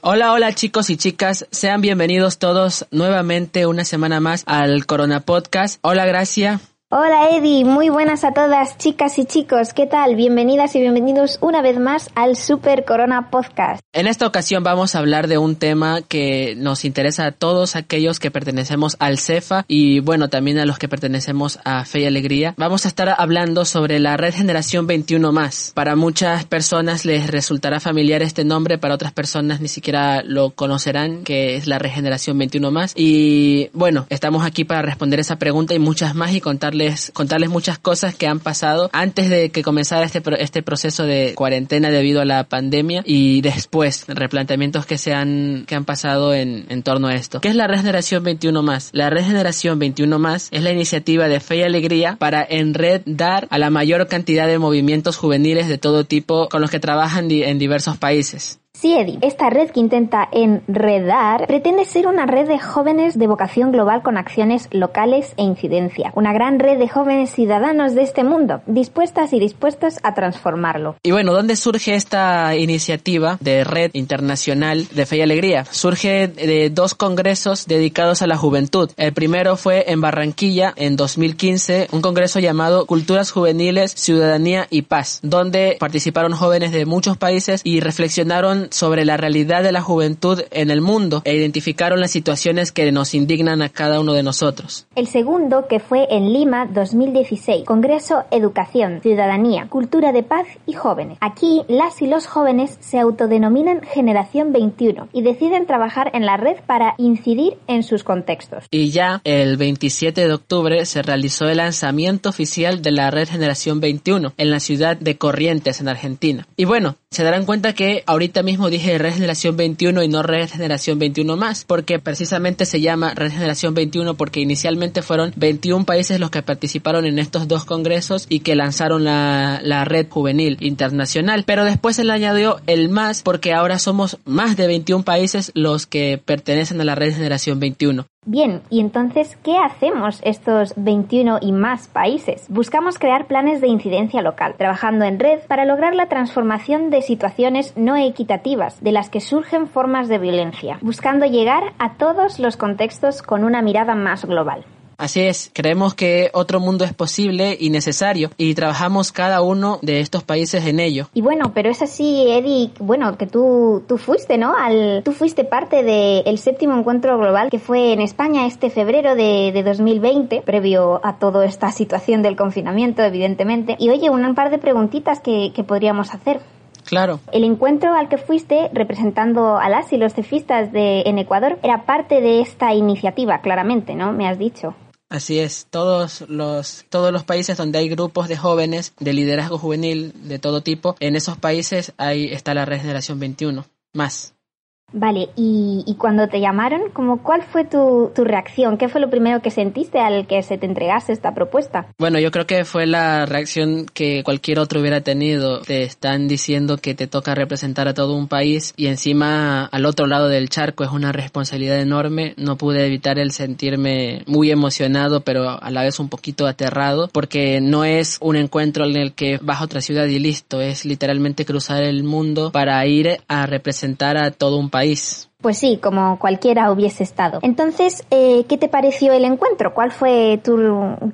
Hola, hola chicos y chicas, sean bienvenidos todos nuevamente una semana más al Corona Podcast. Hola Gracia. Hola Eddie, muy buenas a todas chicas y chicos, ¿qué tal? Bienvenidas y bienvenidos una vez más al Super Corona Podcast. En esta ocasión vamos a hablar de un tema que nos interesa a todos aquellos que pertenecemos al CEFA y bueno, también a los que pertenecemos a Fe y Alegría. Vamos a estar hablando sobre la red Generación 21 más. Para muchas personas les resultará familiar este nombre, para otras personas ni siquiera lo conocerán, que es la red Generación 21 más. Y bueno, estamos aquí para responder esa pregunta y muchas más y contarles contarles, muchas cosas que han pasado antes de que comenzara este, este proceso de cuarentena debido a la pandemia y después, replanteamientos que se han, que han pasado en, en torno a esto. ¿Qué es la Regeneración 21 más? La Regeneración 21 más es la iniciativa de fe y alegría para enredar a la mayor cantidad de movimientos juveniles de todo tipo con los que trabajan en diversos países. Eddie, esta red que intenta enredar pretende ser una red de jóvenes de vocación global con acciones locales e incidencia. Una gran red de jóvenes ciudadanos de este mundo, dispuestas y dispuestos a transformarlo. Y bueno, ¿dónde surge esta iniciativa de red internacional de fe y alegría? Surge de dos congresos dedicados a la juventud. El primero fue en Barranquilla en 2015, un congreso llamado Culturas Juveniles, Ciudadanía y Paz, donde participaron jóvenes de muchos países y reflexionaron sobre la realidad de la juventud en el mundo e identificaron las situaciones que nos indignan a cada uno de nosotros. El segundo, que fue en Lima 2016, Congreso Educación, Ciudadanía, Cultura de Paz y Jóvenes. Aquí las y los jóvenes se autodenominan Generación 21 y deciden trabajar en la red para incidir en sus contextos. Y ya el 27 de octubre se realizó el lanzamiento oficial de la red Generación 21 en la ciudad de Corrientes, en Argentina. Y bueno, se darán cuenta que ahorita mismo dije Red Generación 21 y no Red Generación 21 más, porque precisamente se llama Red Generación 21 porque inicialmente fueron 21 países los que participaron en estos dos congresos y que lanzaron la, la red juvenil internacional. Pero después se le añadió el más porque ahora somos más de 21 países los que pertenecen a la Red Generación 21. Bien, y entonces, ¿qué hacemos estos 21 y más países? Buscamos crear planes de incidencia local, trabajando en red para lograr la transformación de situaciones no equitativas de las que surgen formas de violencia, buscando llegar a todos los contextos con una mirada más global. Así es, creemos que otro mundo es posible y necesario y trabajamos cada uno de estos países en ello. Y bueno, pero es así, Eddie, bueno, que tú, tú fuiste, ¿no? Al, tú fuiste parte del séptimo encuentro global que fue en España este febrero de, de 2020, previo a toda esta situación del confinamiento, evidentemente. Y oye, un par de preguntitas que, que podríamos hacer. Claro. El encuentro al que fuiste representando a las y los cefistas de, en Ecuador era parte de esta iniciativa, claramente, ¿no? Me has dicho. Así es, todos los, todos los países donde hay grupos de jóvenes de liderazgo juvenil de todo tipo, en esos países ahí está la Regeneración 21, más. Vale, y, y, cuando te llamaron, como, ¿cuál fue tu, tu, reacción? ¿Qué fue lo primero que sentiste al que se te entregase esta propuesta? Bueno, yo creo que fue la reacción que cualquier otro hubiera tenido. Te están diciendo que te toca representar a todo un país y encima al otro lado del charco es una responsabilidad enorme. No pude evitar el sentirme muy emocionado, pero a la vez un poquito aterrado, porque no es un encuentro en el que vas a otra ciudad y listo, es literalmente cruzar el mundo para ir a representar a todo un país país. Pues sí, como cualquiera hubiese estado. Entonces, eh, ¿qué te pareció el encuentro? ¿Cuál fue tu,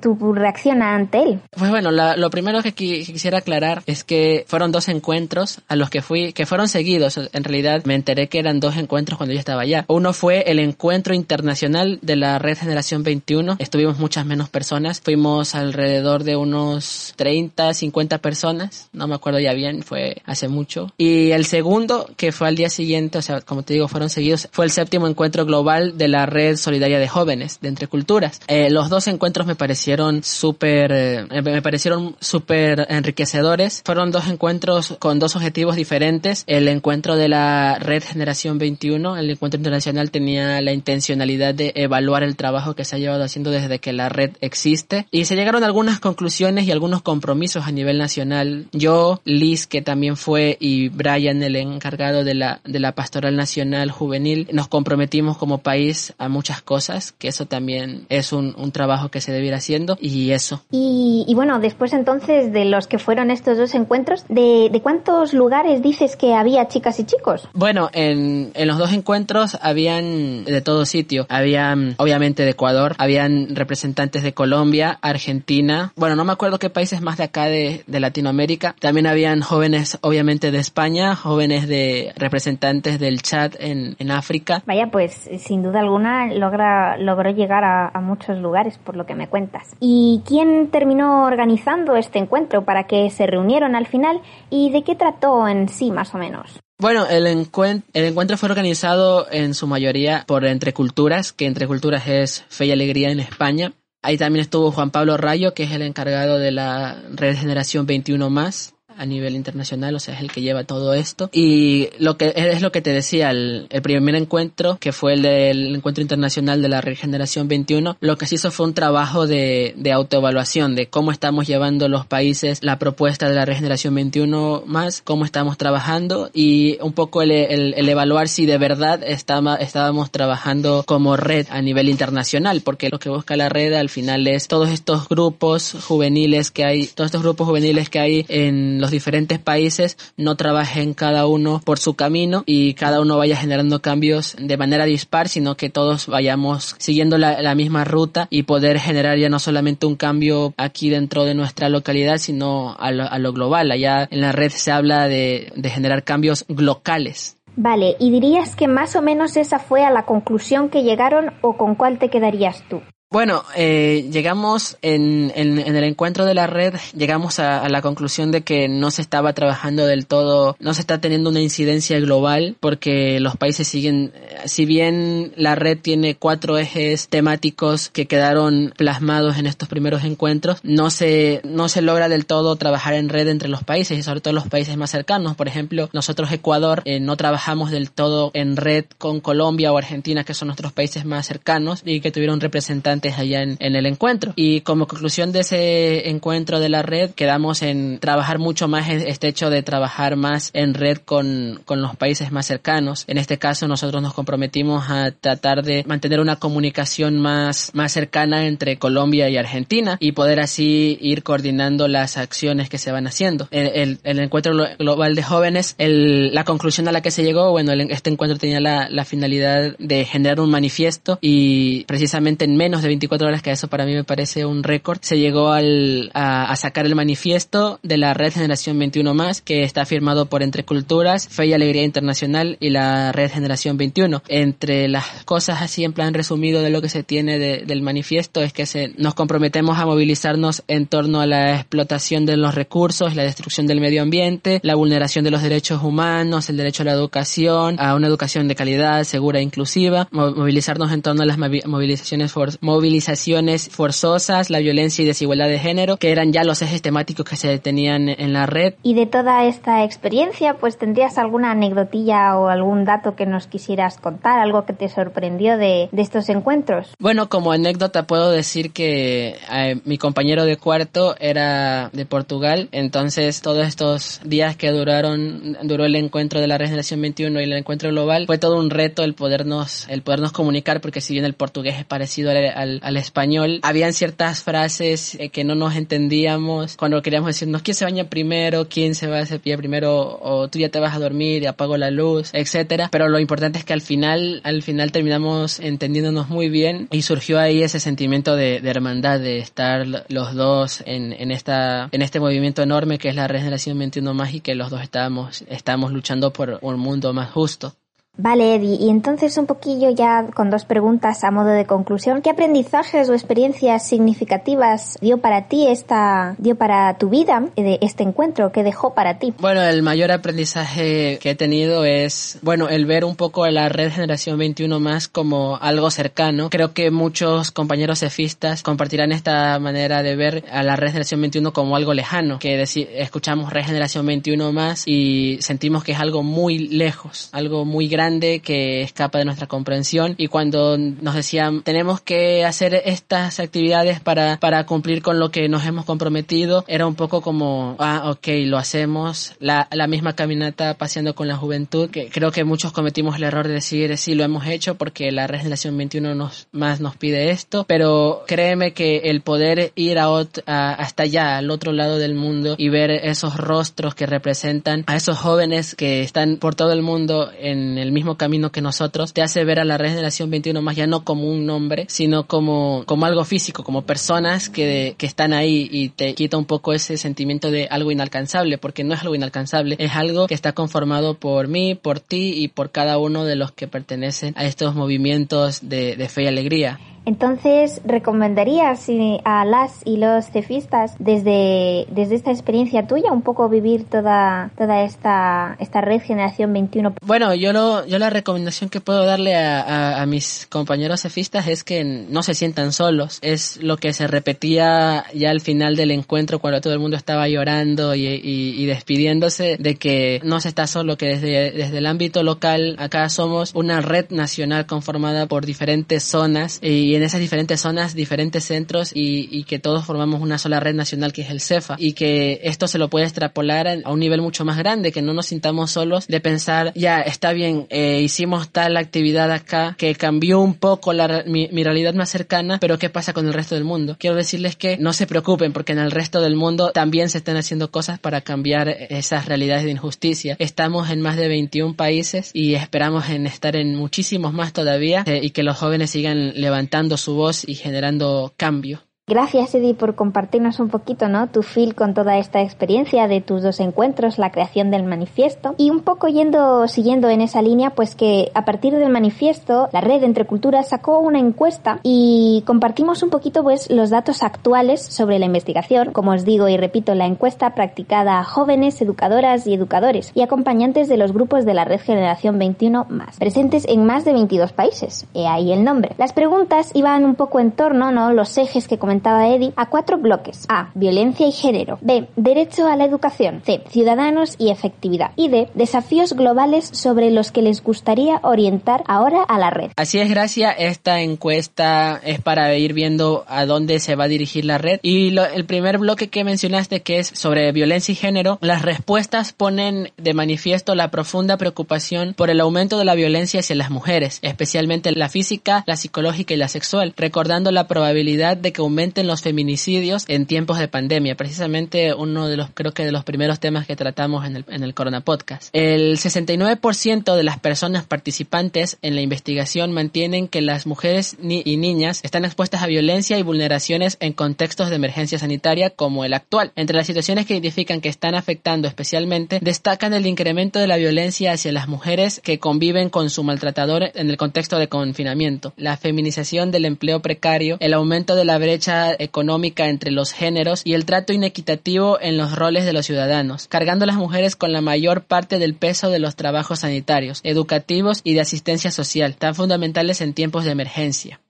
tu reacción ante él? Pues bueno, lo primero que, que, quisiera aclarar es que fueron dos encuentros a los que fui, que fueron seguidos. En realidad me enteré que eran dos encuentros cuando yo estaba allá. Uno fue el encuentro internacional de la Red Generación 21. Estuvimos muchas menos personas. Fuimos alrededor de unos 30, 50 personas. No me acuerdo ya bien, fue hace mucho. Y el segundo, que fue al día siguiente, o sea, como te digo, fueron seguidos. Fue el séptimo encuentro global de la Red Solidaria de Jóvenes de Entre Culturas. Eh, los dos encuentros me parecieron súper, eh, me parecieron súper enriquecedores. Fueron dos encuentros con dos objetivos diferentes. El encuentro de la Red Generación 21, el encuentro internacional tenía la intencionalidad de evaluar el trabajo que se ha llevado haciendo desde que la red existe y se llegaron a algunas conclusiones y algunos compromisos a nivel nacional. Yo, Liz, que también fue, y Brian, el encargado de la, de la Pastoral Nacional Juvenil, nos comprometimos como país a muchas cosas, que eso también es un, un trabajo que se debe ir haciendo y eso. Y, y, bueno, después entonces de los que fueron estos dos encuentros, ¿de, de cuántos lugares dices que había chicas y chicos? Bueno, en, en los dos encuentros habían de todo sitio. Habían, obviamente, de Ecuador, habían representantes de Colombia, Argentina, bueno, no me acuerdo qué países más de acá de, de Latinoamérica. También habían jóvenes, obviamente, de España, jóvenes de representantes del Chad en, en África. Vaya, pues sin duda alguna logra, logró llegar a, a muchos lugares, por lo que me cuentas. ¿Y quién terminó organizando este encuentro para que se reunieron al final y de qué trató en sí más o menos? Bueno, el, encuent el encuentro fue organizado en su mayoría por Entre Culturas, que Entre Culturas es Fe y Alegría en España. Ahí también estuvo Juan Pablo Rayo, que es el encargado de la Red Generación 21 más a nivel internacional, o sea, es el que lleva todo esto. Y lo que es lo que te decía, el, primer encuentro, que fue el del encuentro internacional de la Regeneración 21, lo que se hizo fue un trabajo de, de autoevaluación, de cómo estamos llevando los países la propuesta de la Regeneración 21 más, cómo estamos trabajando y un poco el, el, el evaluar si de verdad estaba, estábamos trabajando como red a nivel internacional, porque lo que busca la red al final es todos estos grupos juveniles que hay, todos estos grupos juveniles que hay en los diferentes países no trabajen cada uno por su camino y cada uno vaya generando cambios de manera dispar, sino que todos vayamos siguiendo la, la misma ruta y poder generar ya no solamente un cambio aquí dentro de nuestra localidad, sino a lo, a lo global. Allá en la red se habla de, de generar cambios locales. Vale, ¿y dirías que más o menos esa fue a la conclusión que llegaron o con cuál te quedarías tú? Bueno, eh, llegamos en, en, el encuentro de la red, llegamos a, la conclusión de que no se estaba trabajando del todo, no se está teniendo una incidencia global porque los países siguen, si bien la red tiene cuatro ejes temáticos que quedaron plasmados en estos primeros encuentros, no se, no se logra del todo trabajar en red entre los países y sobre todo los países más cercanos. Por ejemplo, nosotros Ecuador eh, no trabajamos del todo en red con Colombia o Argentina, que son nuestros países más cercanos y que tuvieron representantes allá en, en, el encuentro. Y como conclusión de ese encuentro de la red, quedamos en trabajar mucho más este hecho de trabajar más en red con, con los países más cercanos. En este caso, nosotros nos comprometimos a tratar de mantener una comunicación más, más cercana entre Colombia y Argentina y poder así ir coordinando las acciones que se van haciendo. El, el, el encuentro global de jóvenes, el, la conclusión a la que se llegó, bueno, este encuentro tenía la, la finalidad de generar un manifiesto y precisamente en menos de 24 horas, que eso para mí me parece un récord, se llegó al, a, a, sacar el manifiesto de la Red Generación 21 más, que está firmado por Entre Culturas, Fe y Alegría Internacional y la Red Generación 21. Entre las cosas así en plan resumido de lo que se tiene de, del manifiesto es que se, nos comprometemos a movilizarnos en torno a la explotación de los recursos, la destrucción del medio ambiente, la vulneración de los derechos humanos, el derecho a la educación, a una educación de calidad, segura e inclusiva, movilizarnos en torno a las movilizaciones for movilizaciones forzosas, la violencia y desigualdad de género, que eran ya los ejes temáticos que se tenían en la red. Y de toda esta experiencia, pues tendrías alguna anecdotilla o algún dato que nos quisieras contar, algo que te sorprendió de, de estos encuentros. Bueno, como anécdota puedo decir que eh, mi compañero de cuarto era de Portugal, entonces todos estos días que duraron, duró el encuentro de la Regeneración 21 y el encuentro global, fue todo un reto el podernos, el podernos comunicar, porque si bien el portugués es parecido al, al, al español, habían ciertas frases eh, que no nos entendíamos cuando queríamos decirnos quién se baña primero, quién se va a cepillar primero, o tú ya te vas a dormir y apago la luz, etcétera. Pero lo importante es que al final, al final terminamos entendiéndonos muy bien y surgió ahí ese sentimiento de, de hermandad, de estar los dos en, en, esta, en este movimiento enorme que es la Regeneración 21 más y que los dos estábamos, estábamos luchando por un mundo más justo. Vale, Eddie, y entonces un poquillo ya con dos preguntas a modo de conclusión. ¿Qué aprendizajes o experiencias significativas dio para ti esta, dio para tu vida de este encuentro? ¿Qué dejó para ti? Bueno, el mayor aprendizaje que he tenido es, bueno, el ver un poco a la red Generación 21 más como algo cercano. Creo que muchos compañeros cefistas compartirán esta manera de ver a la red Generación 21 como algo lejano, que escuchamos red Generación 21 más y sentimos que es algo muy lejos, algo muy grande que escapa de nuestra comprensión. Y cuando nos decían tenemos que hacer estas actividades para, para cumplir con lo que nos hemos comprometido, era un poco como, ah, ok, lo hacemos, la, la misma caminata paseando con la juventud, que creo que muchos cometimos el error de decir sí, lo hemos hecho porque la Regeneración 21 nos, más nos pide esto, pero créeme que el poder ir a, hasta allá, al otro lado del mundo y ver esos rostros que representan a esos jóvenes que están por todo el mundo en el mismo camino que nosotros, te hace ver a la Regeneración 21 más ya no como un nombre, sino como, como algo físico, como personas que, que están ahí y te quita un poco ese sentimiento de algo inalcanzable, porque no es algo inalcanzable, es algo que está conformado por mí, por ti y por cada uno de los que pertenecen a estos movimientos de fe y alegría. Entonces, ¿recomendarías a las y los cefistas desde, desde esta experiencia tuya un poco vivir toda, toda esta, esta red Generación 21? Bueno, yo, lo, yo la recomendación que puedo darle a, a, mis compañeros cefistas es que no se sientan solos. Es lo que se repetía ya al final del encuentro cuando todo el mundo estaba llorando y, y, y despidiéndose de que no se está solo, que desde, desde el ámbito local acá somos una red nacional conformada por diferentes zonas y en esas diferentes zonas, diferentes centros y, que todos formamos una sola red nacional que es el CEFA y que esto se lo puede extrapolar a un nivel mucho más grande, que no nos sintamos solos de pensar, ya, está bien, eh, hicimos tal actividad acá que cambió un poco la, mi, mi realidad más cercana, pero ¿qué pasa con el resto del mundo? Quiero decirles que no se preocupen porque en el resto del mundo también se están haciendo cosas para cambiar esas realidades de injusticia. Estamos en más de 21 países y esperamos en estar en muchísimos más todavía eh, y que los jóvenes sigan levantando su voz y generando cambio. Gracias, Eddie, por compartirnos un poquito, ¿no? Tu feel con toda esta experiencia de tus dos encuentros, la creación del manifiesto. Y un poco yendo, siguiendo en esa línea, pues que a partir del manifiesto, la red Entre Culturas sacó una encuesta y compartimos un poquito, pues, los datos actuales sobre la investigación. Como os digo y repito, la encuesta practicada a jóvenes, educadoras y educadores y acompañantes de los grupos de la red Generación 21 más, presentes en más de 22 países. He ahí el nombre. Las preguntas iban un poco en torno, ¿no? Los ejes que comentamos comentaba Eddie, a cuatro bloques. A. Violencia y género. B. Derecho a la educación. C. Ciudadanos y efectividad. Y D. Desafíos globales sobre los que les gustaría orientar ahora a la red. Así es, Gracia. Esta encuesta es para ir viendo a dónde se va a dirigir la red. Y el primer bloque que mencionaste, que es sobre violencia y género, las respuestas ponen de manifiesto la profunda preocupación por el aumento de la violencia hacia las mujeres, especialmente la física, la psicológica y la sexual, recordando la probabilidad de que aumente en los feminicidios en tiempos de pandemia, precisamente uno de los, creo que de los primeros temas que tratamos en el, en el Corona Podcast. El 69% de las personas participantes en la investigación mantienen que las mujeres y niñas están expuestas a violencia y vulneraciones en contextos de emergencia sanitaria como el actual. Entre las situaciones que identifican que están afectando especialmente, destacan el incremento de la violencia hacia las mujeres que conviven con su maltratador en el contexto de confinamiento, la feminización del empleo precario, el aumento de la brecha económica entre los géneros y el trato inequitativo en los roles de los ciudadanos, cargando a las mujeres con la mayor parte del peso de los trabajos sanitarios, educativos y de asistencia social, tan fundamentales en tiempos de emergencia.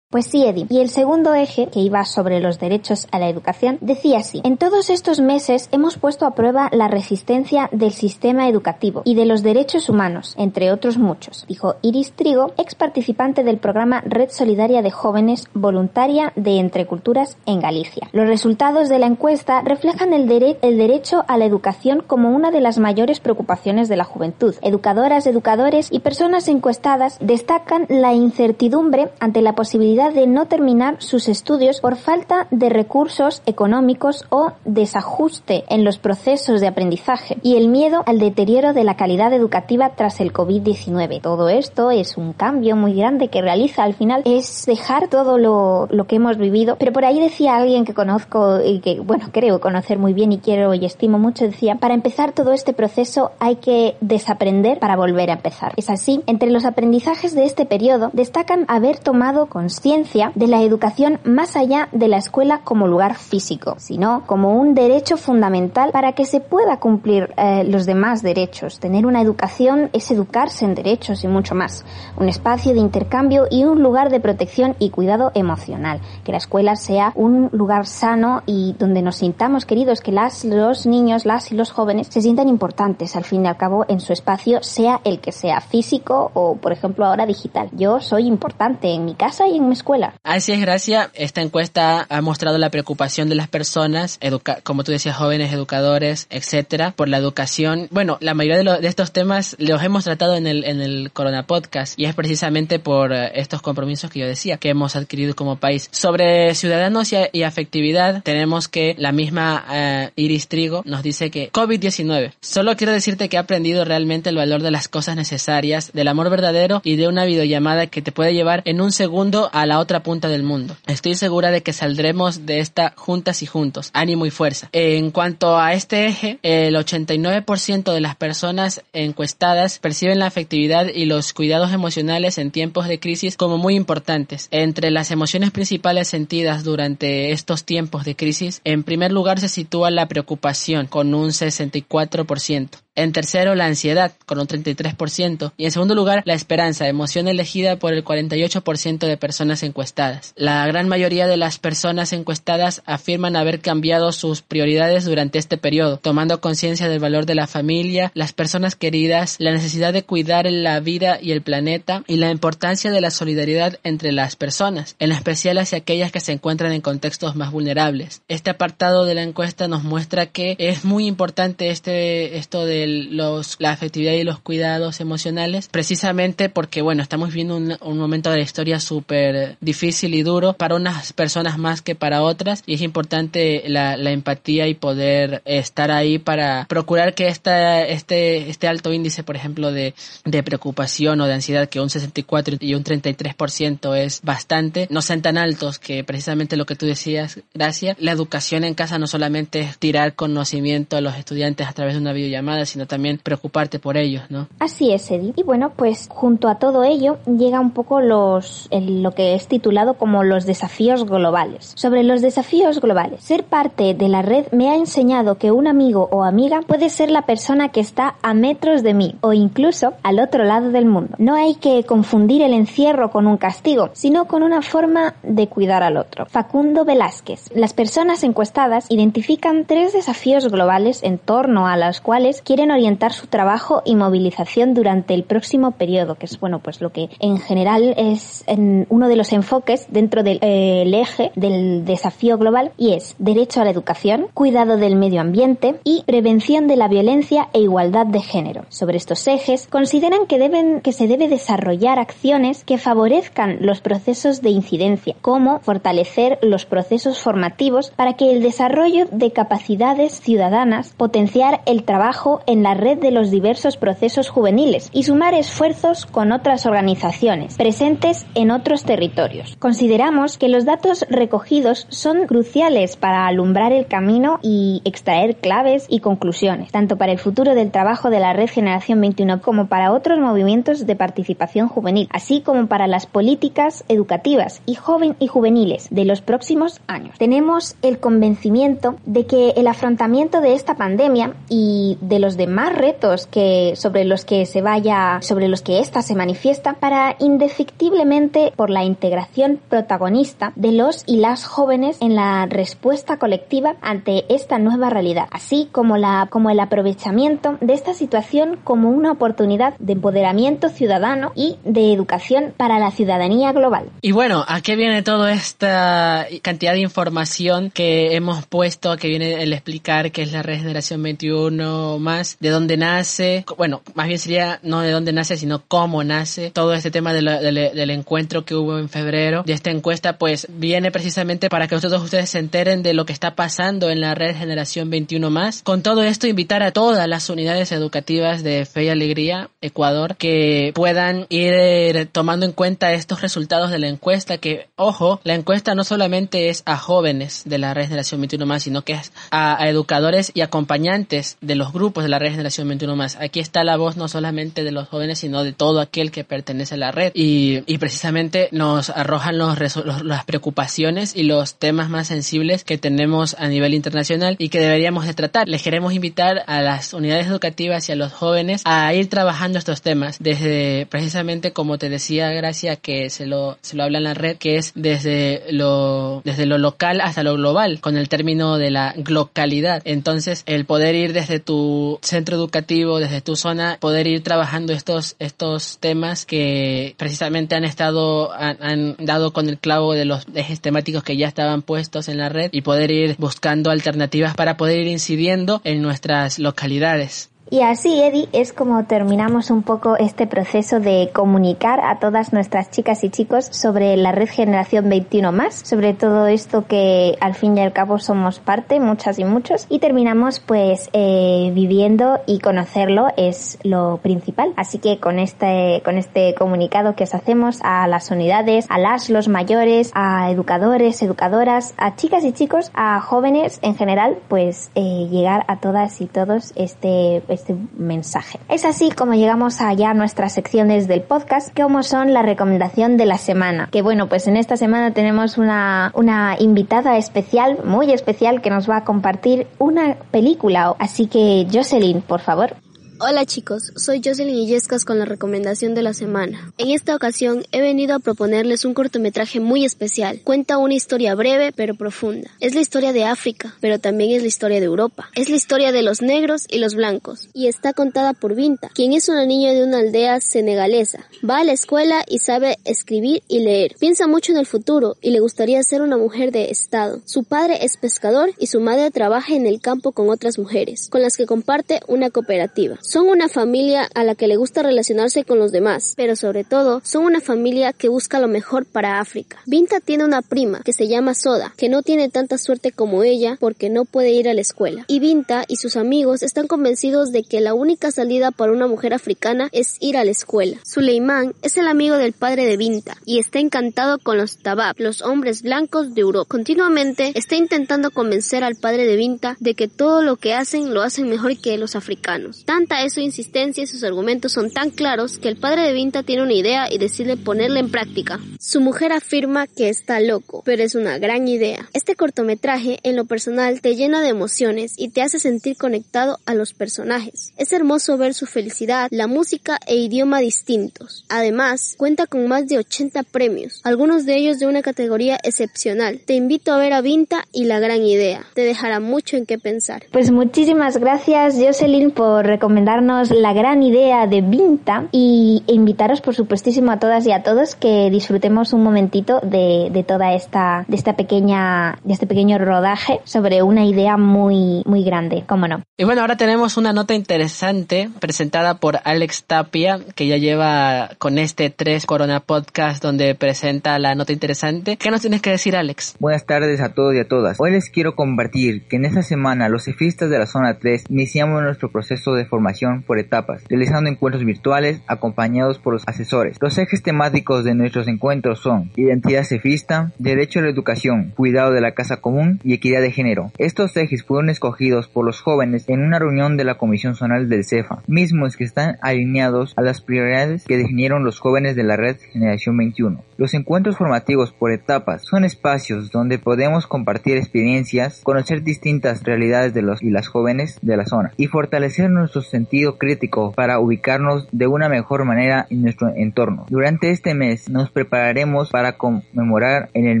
Pues sí, Eddie. Y el segundo eje, que iba sobre los derechos a la educación, decía así. En todos estos meses hemos puesto a prueba la resistencia del sistema educativo y de los derechos humanos, entre otros muchos, dijo Iris Trigo, ex participante del programa Red Solidaria de Jóvenes voluntaria de Entre Culturas en Galicia. Los resultados de la encuesta reflejan el, el derecho a la educación como una de las mayores preocupaciones de la juventud. Educadoras, educadores y personas encuestadas destacan la incertidumbre ante la posibilidad posibilidad de no terminar sus estudios por falta de recursos económicos o desajuste en los procesos de aprendizaje y el miedo al deterioro de la calidad educativa tras el COVID-19. Todo esto es un cambio muy grande que realiza al final es dejar todo lo, lo que hemos vivido. Pero por ahí decía alguien que conozco y que, bueno, creo conocer muy bien y quiero y estimo mucho, decía, para empezar todo este proceso hay que desaprender para volver a empezar. Es así, entre los aprendizajes de este periodo destacan haber tomado conciencia de la educación más allá de la escuela como lugar físico, sino como un derecho fundamental para que se pueda cumplir eh, los demás derechos. Tener una educación es educarse en derechos y mucho más. Un espacio de intercambio y un lugar de protección y cuidado emocional. Que la escuela sea un lugar sano y donde nos sintamos queridos, que las, los niños, las y los jóvenes se sientan importantes al fin y al cabo en su espacio, sea el que sea físico o, por ejemplo, ahora digital. Yo soy importante en mi casa y en mi escuela. Así es, Gracia. Esta encuesta ha mostrado la preocupación de las personas, como tú decías, jóvenes, educadores, etcétera, por la educación. Bueno, la mayoría de, de, estos temas los hemos tratado en el, en el Corona Podcast y es precisamente por eh, estos compromisos que yo decía que hemos adquirido como país. Sobre ciudadanos y, afectividad, tenemos que la misma uh, Iris Trigo nos dice que COVID-19. Solo quiero decirte que he aprendido realmente el valor de las cosas necesarias, del amor verdadero y de una videollamada que te puede llevar en un segundo a la otra punta del mundo. Estoy segura de que saldremos de esta juntas y juntos. Ánimo y fuerza. En cuanto a este eje, el 89% de las personas encuestadas perciben la afectividad y los cuidados emocionales en tiempos de crisis como muy importantes. Entre las emociones principales sentidas durante estos tiempos de crisis, en primer lugar se sitúa la preocupación con un 64%. En tercero, la ansiedad, con un 33%. Y en segundo lugar, la esperanza, emoción elegida por el 48% de personas encuestadas. La gran mayoría de las personas encuestadas afirman haber cambiado sus prioridades durante este periodo, tomando conciencia del valor de la familia, las personas queridas, la necesidad de cuidar la vida y el planeta y la importancia de la solidaridad entre las personas, en especial hacia aquellas que se encuentran en contextos más vulnerables. Este apartado de la encuesta nos muestra que es muy importante este, esto de los, la afectividad y los cuidados emocionales, precisamente porque, bueno, estamos viviendo un, un momento de la historia súper difícil y duro para unas personas más que para otras y es importante la, la empatía y poder estar ahí para procurar que esta, este, este alto índice, por ejemplo, de, de preocupación o de ansiedad, que un 64 y un 33% es bastante, no sean tan altos que precisamente lo que tú decías, gracias. La educación en casa no solamente es tirar conocimiento a los estudiantes a través de una videollamada, sino también preocuparte por ellos, ¿no? Así es, Edith. Y bueno, pues junto a todo ello llega un poco los lo que es titulado como los desafíos globales. Sobre los desafíos globales, ser parte de la red me ha enseñado que un amigo o amiga puede ser la persona que está a metros de mí o incluso al otro lado del mundo. No hay que confundir el encierro con un castigo, sino con una forma de cuidar al otro. Facundo Velázquez. Las personas encuestadas identifican tres desafíos globales en torno a los cuales quieren orientar su trabajo y movilización durante el próximo periodo, que es bueno, pues lo que en general es en uno de los enfoques dentro del eh, eje del desafío global y es derecho a la educación, cuidado del medio ambiente y prevención de la violencia e igualdad de género. Sobre estos ejes consideran que deben que se debe desarrollar acciones que favorezcan los procesos de incidencia, como fortalecer los procesos formativos para que el desarrollo de capacidades ciudadanas, potenciar el trabajo en la red de los diversos procesos juveniles y sumar esfuerzos con otras organizaciones presentes en otros territorios. Consideramos que los datos recogidos son cruciales para alumbrar el camino y extraer claves y conclusiones, tanto para el futuro del trabajo de la red Generación 21 como para otros movimientos de participación juvenil, así como para las políticas educativas y joven y juveniles de los próximos años. Tenemos el convencimiento de que el afrontamiento de esta pandemia y de los demás más retos que sobre los que se vaya, sobre los que ésta se manifiesta para indefectiblemente por la integración protagonista de los y las jóvenes en la respuesta colectiva ante esta nueva realidad, así como la como el aprovechamiento de esta situación como una oportunidad de empoderamiento ciudadano y de educación para la ciudadanía global. Y bueno, ¿a qué viene toda esta cantidad de información que hemos puesto, que viene el explicar qué es la regeneración 21 más de dónde nace, bueno, más bien sería no de dónde nace, sino cómo nace todo este tema del encuentro que hubo en febrero de esta encuesta, pues viene precisamente para que ustedes se enteren de lo que está pasando en la red Generación 21 más. Con todo esto, invitar a todas las unidades educativas de Fe y Alegría, Ecuador, que puedan ir tomando en cuenta estos resultados de la encuesta, que, ojo, la encuesta no solamente es a jóvenes de la red Generación 21 más, sino que es a, educadores y acompañantes de los grupos de la red Generación 21 más. Aquí está la voz no solamente de los jóvenes, sino de todo aquel que pertenece a la red y, y precisamente nos arrojan los, las preocupaciones y los temas más sensibles que tenemos a nivel internacional y que deberíamos de tratar. Les queremos invitar a las unidades educativas y a los jóvenes a ir trabajando estos temas desde precisamente como te decía Gracia que se lo, se lo habla en la red que es desde lo, desde lo local hasta lo global con el término de la localidad. Entonces el poder ir desde tu centro educativo, desde tu zona, poder ir trabajando estos, estos temas que precisamente han estado, han, han dado con el clavo de los ejes temáticos que ya estaban puestos en la red y poder ir buscando alternativas para poder ir incidiendo en nuestras localidades. Y así, Eddie, es como terminamos un poco este proceso de comunicar a todas nuestras chicas y chicos sobre la red Generación 21 más, sobre todo esto que al fin y al cabo somos parte, muchas y muchos, y terminamos pues eh, viviendo y conocerlo es lo principal. Así que con este, con este comunicado que os hacemos a las unidades, a las, los mayores, a educadores, educadoras, a chicas y chicos, a jóvenes en general, pues eh, llegar a todas y todos este este mensaje. Es así como llegamos allá a nuestras secciones del podcast, como son la recomendación de la semana. Que bueno, pues en esta semana tenemos una, una invitada especial, muy especial, que nos va a compartir una película. Así que Jocelyn, por favor. Hola chicos, soy Jocelyn Illescas con la recomendación de la semana. En esta ocasión he venido a proponerles un cortometraje muy especial. Cuenta una historia breve pero profunda. Es la historia de África, pero también es la historia de Europa. Es la historia de los negros y los blancos. Y está contada por Vinta, quien es una niña de una aldea senegalesa. Va a la escuela y sabe escribir y leer. Piensa mucho en el futuro y le gustaría ser una mujer de Estado. Su padre es pescador y su madre trabaja en el campo con otras mujeres, con las que comparte una cooperativa. Son una familia a la que le gusta relacionarse con los demás, pero sobre todo son una familia que busca lo mejor para África. Vinta tiene una prima que se llama Soda, que no tiene tanta suerte como ella porque no puede ir a la escuela. Y Vinta y sus amigos están convencidos de que la única salida para una mujer africana es ir a la escuela. Suleiman es el amigo del padre de Vinta y está encantado con los tabab, los hombres blancos de Europa. Continuamente está intentando convencer al padre de Vinta de que todo lo que hacen lo hacen mejor que los africanos. Tanta su insistencia y sus argumentos son tan claros que el padre de Vinta tiene una idea y decide ponerla en práctica. Su mujer afirma que está loco, pero es una gran idea. Este cortometraje, en lo personal, te llena de emociones y te hace sentir conectado a los personajes. Es hermoso ver su felicidad, la música e idioma distintos. Además, cuenta con más de 80 premios, algunos de ellos de una categoría excepcional. Te invito a ver a Vinta y la gran idea. Te dejará mucho en qué pensar. Pues muchísimas gracias, Jocelyn, por recomendar la gran idea de Vinta y invitaros por supuestísimo a todas y a todos que disfrutemos un momentito de, de toda esta, de esta pequeña, de este pequeño rodaje sobre una idea muy, muy grande, cómo no. Y bueno, ahora tenemos una nota interesante presentada por Alex Tapia, que ya lleva con este 3 Corona Podcast donde presenta la nota interesante. ¿Qué nos tienes que decir, Alex? Buenas tardes a todos y a todas. Hoy les quiero compartir que en esta semana los cifristas de la zona 3 iniciamos nuestro proceso de formación por etapas, realizando encuentros virtuales acompañados por los asesores. Los ejes temáticos de nuestros encuentros son identidad cefista, derecho a la educación, cuidado de la casa común y equidad de género. Estos ejes fueron escogidos por los jóvenes en una reunión de la Comisión Zonal del CEFA, mismos que están alineados a las prioridades que definieron los jóvenes de la red Generación 21. Los encuentros formativos por etapas son espacios donde podemos compartir experiencias, conocer distintas realidades de los y las jóvenes de la zona y fortalecer nuestros sentido crítico para ubicarnos de una mejor manera en nuestro entorno. Durante este mes nos prepararemos para conmemorar en el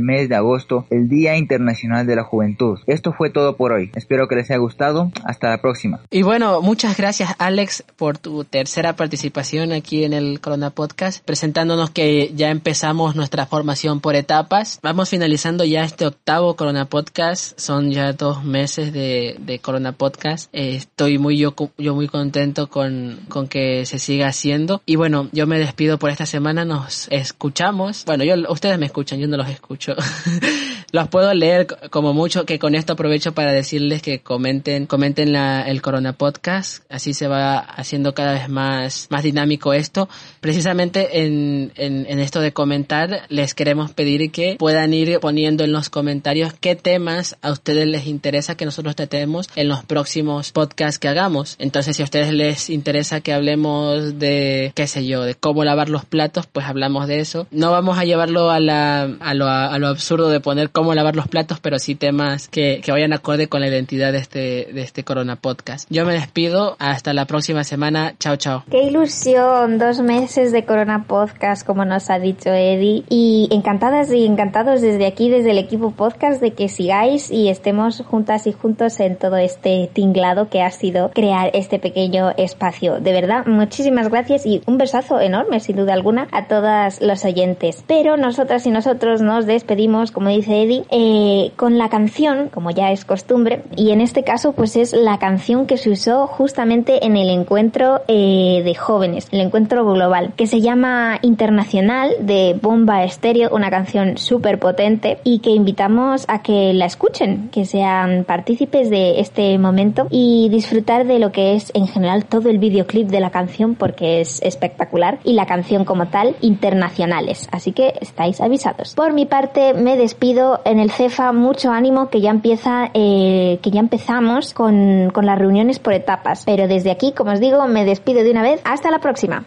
mes de agosto el Día Internacional de la Juventud. Esto fue todo por hoy. Espero que les haya gustado. Hasta la próxima. Y bueno, muchas gracias Alex por tu tercera participación aquí en el Corona Podcast, presentándonos que ya empezamos nuestra formación por etapas. Vamos finalizando ya este octavo Corona Podcast. Son ya dos meses de, de Corona Podcast. Eh, estoy muy yo, yo muy contento con, con que se siga haciendo. Y bueno, yo me despido por esta semana. Nos escuchamos. Bueno, yo, ustedes me escuchan, yo no los escucho. los puedo leer como mucho, que con esto aprovecho para decirles que comenten, comenten la, el Corona Podcast. Así se va haciendo cada vez más, más dinámico esto. Precisamente en, en, en esto de comentar, les queremos pedir que puedan ir poniendo en los comentarios qué temas a ustedes les interesa que nosotros tratemos en los próximos podcasts que hagamos. Entonces, si a ustedes les interesa que hablemos de, qué sé yo, de cómo lavar los platos, pues hablamos de eso. No vamos a llevarlo a la, a lo, a lo absurdo de poner cómo lavar los platos, pero sí temas que, que vayan acorde con la identidad de este, de este Corona Podcast. Yo me despido. Hasta la próxima semana. Chao, chao. Qué ilusión. Dos meses de Corona Podcast, como nos ha dicho Eddie. Y encantadas y encantados desde aquí, desde el equipo podcast, de que sigáis y estemos juntas y juntos en todo este tinglado que ha sido crear este pequeño espacio. De verdad, muchísimas gracias y un besazo enorme, sin duda alguna, a todas los oyentes. Pero nosotras y nosotros nos despedimos, como dice Eddie, eh, con la canción, como ya es costumbre, y en este caso, pues es la canción que se usó justamente en el encuentro eh, de jóvenes, el encuentro global, que se llama Internacional de Bomba Estéreo, una canción súper potente y que invitamos a que la escuchen, que sean partícipes de este momento y disfrutar de lo que es en general todo el videoclip de la canción porque es espectacular y la canción como tal internacionales. Así que estáis avisados. Por mi parte me despido en el CEFA, mucho ánimo que ya empieza, eh, que ya empezamos con, con las reuniones por etapas. Pero desde aquí, como os digo, me despido de una vez. Hasta la próxima.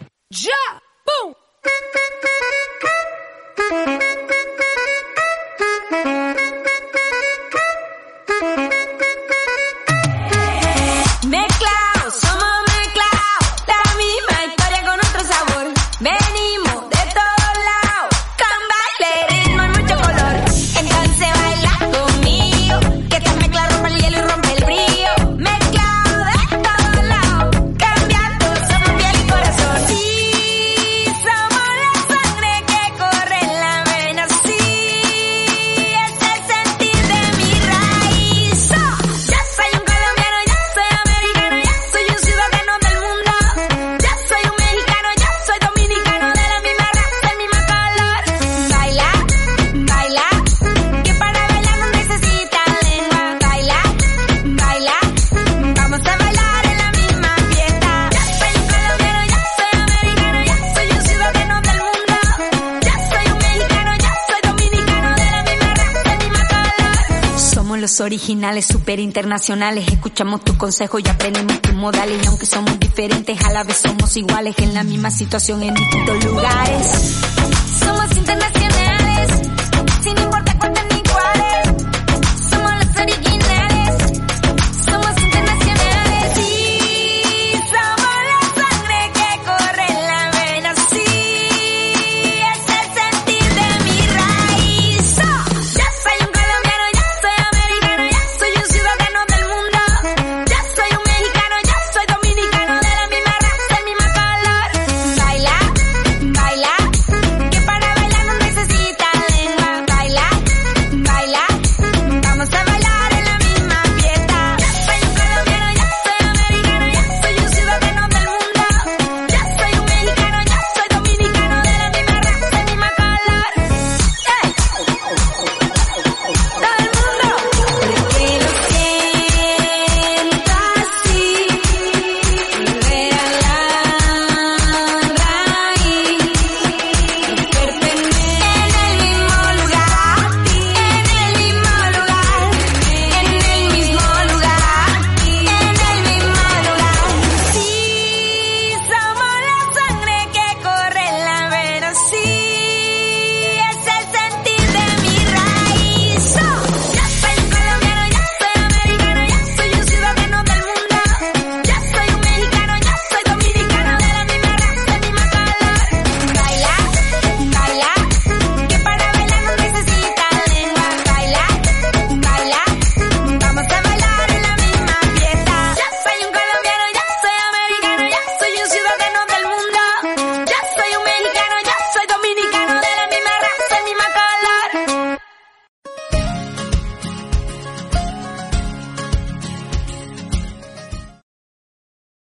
Originales, super internacionales. Escuchamos tu consejo y aprendemos tus modales. Y aunque somos diferentes, a la vez somos iguales. En la misma situación en distintos lugares. Somos internacionales.